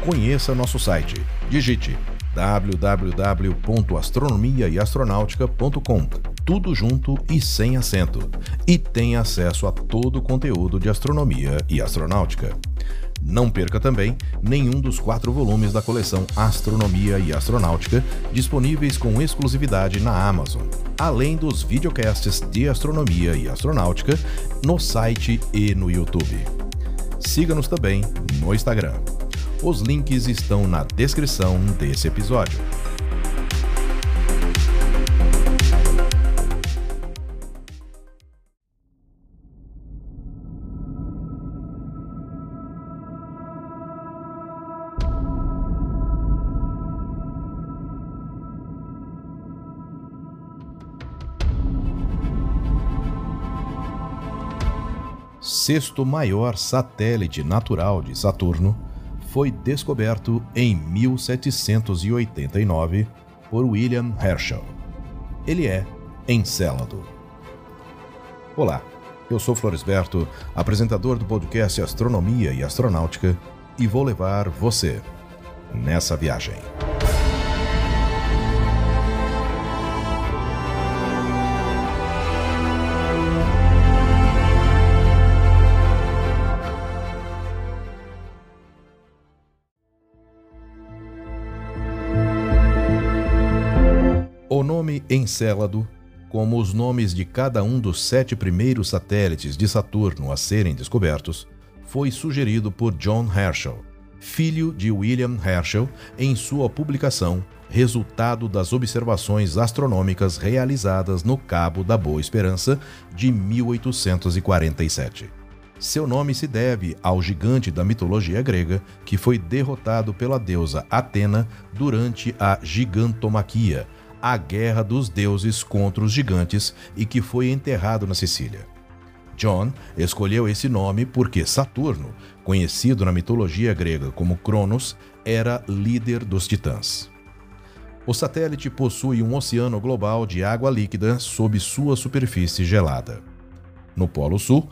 conheça nosso site. Digite www.astronomiaeastronautica.com, tudo junto e sem acento, e tenha acesso a todo o conteúdo de astronomia e astronáutica. Não perca também nenhum dos quatro volumes da coleção Astronomia e Astronáutica, disponíveis com exclusividade na Amazon, além dos videocasts de astronomia e astronáutica no site e no YouTube. Siga-nos também no Instagram. Os links estão na descrição desse episódio. Sexto maior satélite natural de Saturno foi descoberto em 1789 por William Herschel. Ele é Encélado. Olá, eu sou Floresberto, apresentador do podcast Astronomia e Astronáutica, e vou levar você nessa viagem. Encélado, como os nomes de cada um dos sete primeiros satélites de Saturno a serem descobertos, foi sugerido por John Herschel, filho de William Herschel, em sua publicação Resultado das observações astronômicas realizadas no Cabo da Boa Esperança de 1847. Seu nome se deve ao gigante da mitologia grega que foi derrotado pela deusa Atena durante a gigantomaquia, a guerra dos deuses contra os gigantes e que foi enterrado na Sicília. John escolheu esse nome porque Saturno, conhecido na mitologia grega como Cronos, era líder dos titãs. O satélite possui um oceano global de água líquida sob sua superfície gelada. No Polo Sul,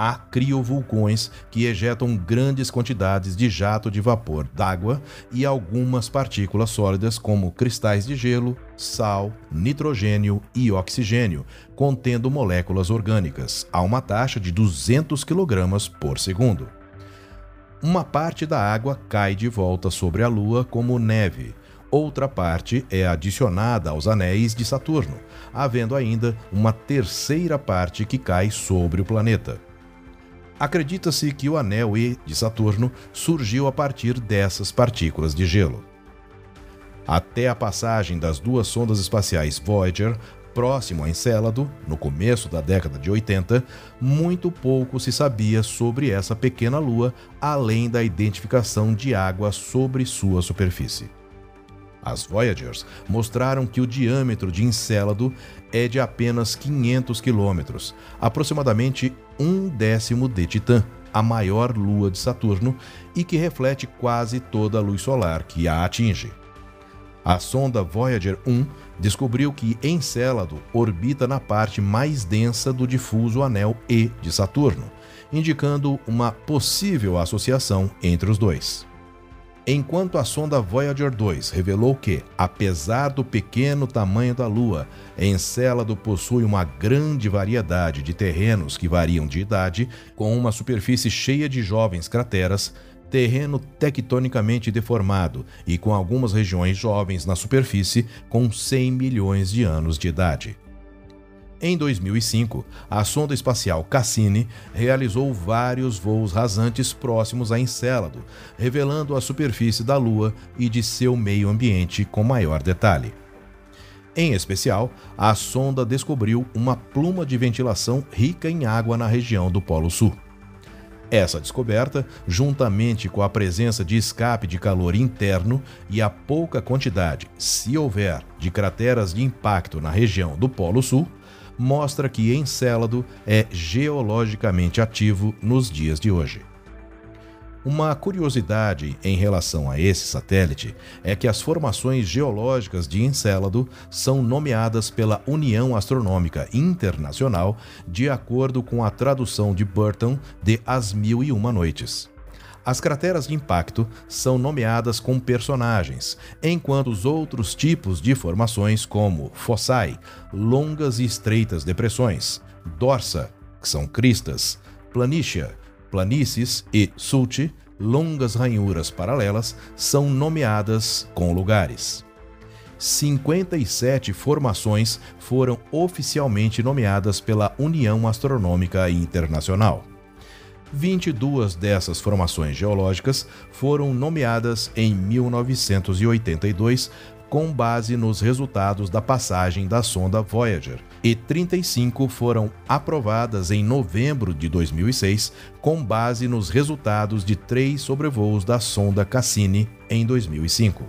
há criovulcões que ejetam grandes quantidades de jato de vapor d'água e algumas partículas sólidas como cristais de gelo, sal, nitrogênio e oxigênio, contendo moléculas orgânicas, a uma taxa de 200 kg por segundo. Uma parte da água cai de volta sobre a Lua como neve, outra parte é adicionada aos anéis de Saturno, havendo ainda uma terceira parte que cai sobre o planeta. Acredita-se que o anel E de Saturno surgiu a partir dessas partículas de gelo. Até a passagem das duas sondas espaciais Voyager próximo a Encélado, no começo da década de 80, muito pouco se sabia sobre essa pequena lua, além da identificação de água sobre sua superfície. As Voyagers mostraram que o diâmetro de Encélado é de apenas 500 quilômetros, aproximadamente um décimo de Titã, a maior lua de Saturno, e que reflete quase toda a luz solar que a atinge. A sonda Voyager 1 descobriu que Encélado orbita na parte mais densa do difuso anel E de Saturno, indicando uma possível associação entre os dois. Enquanto a sonda Voyager 2 revelou que, apesar do pequeno tamanho da Lua, Encélado possui uma grande variedade de terrenos que variam de idade, com uma superfície cheia de jovens crateras, terreno tectonicamente deformado e com algumas regiões jovens na superfície com 100 milhões de anos de idade. Em 2005, a sonda espacial Cassini realizou vários voos rasantes próximos a Encélado, revelando a superfície da Lua e de seu meio ambiente com maior detalhe. Em especial, a sonda descobriu uma pluma de ventilação rica em água na região do Polo Sul. Essa descoberta, juntamente com a presença de escape de calor interno e a pouca quantidade, se houver, de crateras de impacto na região do Polo Sul, mostra que Encélado é geologicamente ativo nos dias de hoje. Uma curiosidade em relação a esse satélite é que as formações geológicas de Encélado são nomeadas pela União Astronômica Internacional de acordo com a tradução de Burton de As Mil e Uma Noites. As crateras de impacto são nomeadas com personagens, enquanto os outros tipos de formações, como fossai, longas e estreitas depressões, dorsa, que são cristas, planitia, planícies e sulci, longas ranhuras paralelas, são nomeadas com lugares. 57 formações foram oficialmente nomeadas pela União Astronômica Internacional. 22 dessas formações geológicas foram nomeadas em 1982 com base nos resultados da passagem da sonda Voyager, e 35 foram aprovadas em novembro de 2006 com base nos resultados de três sobrevoos da sonda Cassini em 2005.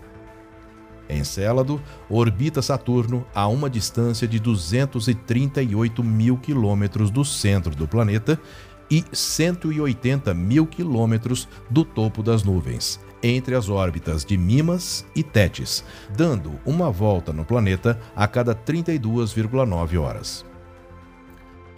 Encélado orbita Saturno a uma distância de 238 mil quilômetros do centro do planeta e 180 mil quilômetros do topo das nuvens, entre as órbitas de Mimas e Tétis, dando uma volta no planeta a cada 32,9 horas.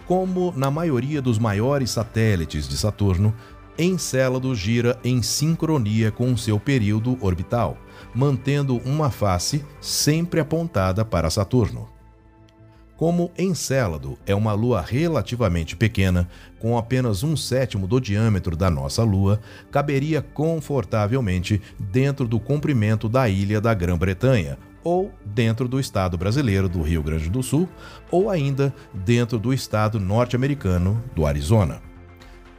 Como na maioria dos maiores satélites de Saturno, Encélado gira em sincronia com seu período orbital, mantendo uma face sempre apontada para Saturno. Como Encélado é uma lua relativamente pequena, com apenas um sétimo do diâmetro da nossa lua, caberia confortavelmente dentro do comprimento da ilha da Grã-Bretanha, ou dentro do estado brasileiro do Rio Grande do Sul, ou ainda dentro do estado norte-americano do Arizona.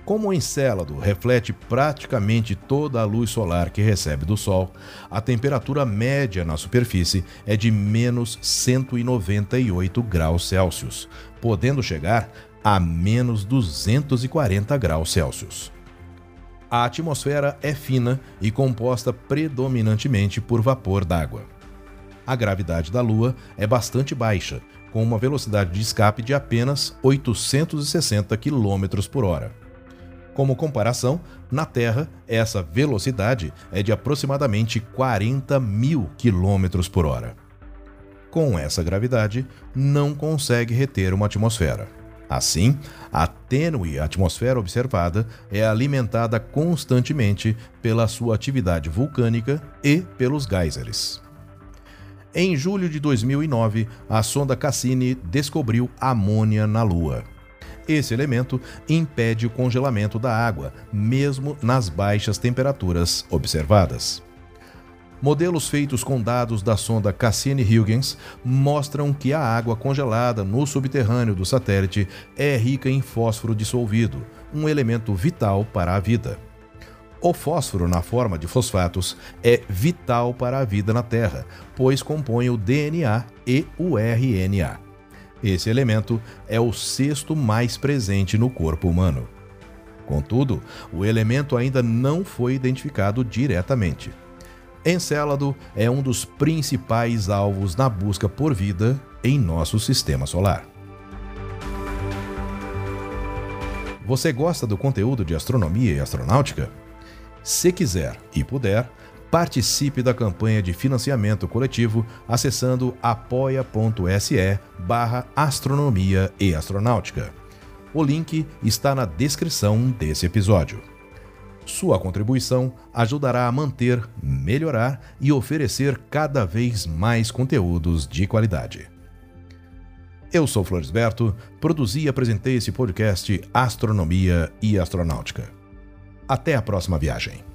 Como o Encélado reflete praticamente toda a luz solar que recebe do Sol, a temperatura média na superfície é de menos 198 graus Celsius, podendo chegar a menos 240 graus Celsius. A atmosfera é fina e composta predominantemente por vapor d'água. A gravidade da Lua é bastante baixa, com uma velocidade de escape de apenas 860 km por hora. Como comparação, na Terra, essa velocidade é de aproximadamente 40 mil quilômetros por hora. Com essa gravidade, não consegue reter uma atmosfera. Assim, a tênue atmosfera observada é alimentada constantemente pela sua atividade vulcânica e pelos geysers. Em julho de 2009, a sonda Cassini descobriu amônia na Lua. Esse elemento impede o congelamento da água, mesmo nas baixas temperaturas observadas. Modelos feitos com dados da sonda Cassini-Huygens mostram que a água congelada no subterrâneo do satélite é rica em fósforo dissolvido, um elemento vital para a vida. O fósforo, na forma de fosfatos, é vital para a vida na Terra, pois compõe o DNA e o RNA. Esse elemento é o sexto mais presente no corpo humano. Contudo, o elemento ainda não foi identificado diretamente. Encélado é um dos principais alvos na busca por vida em nosso sistema solar. Você gosta do conteúdo de astronomia e astronáutica? Se quiser e puder, Participe da campanha de financiamento coletivo acessando apoia.se barra astronomia e astronáutica. O link está na descrição desse episódio. Sua contribuição ajudará a manter, melhorar e oferecer cada vez mais conteúdos de qualidade. Eu sou Floresberto, produzi e apresentei esse podcast Astronomia e Astronáutica. Até a próxima viagem.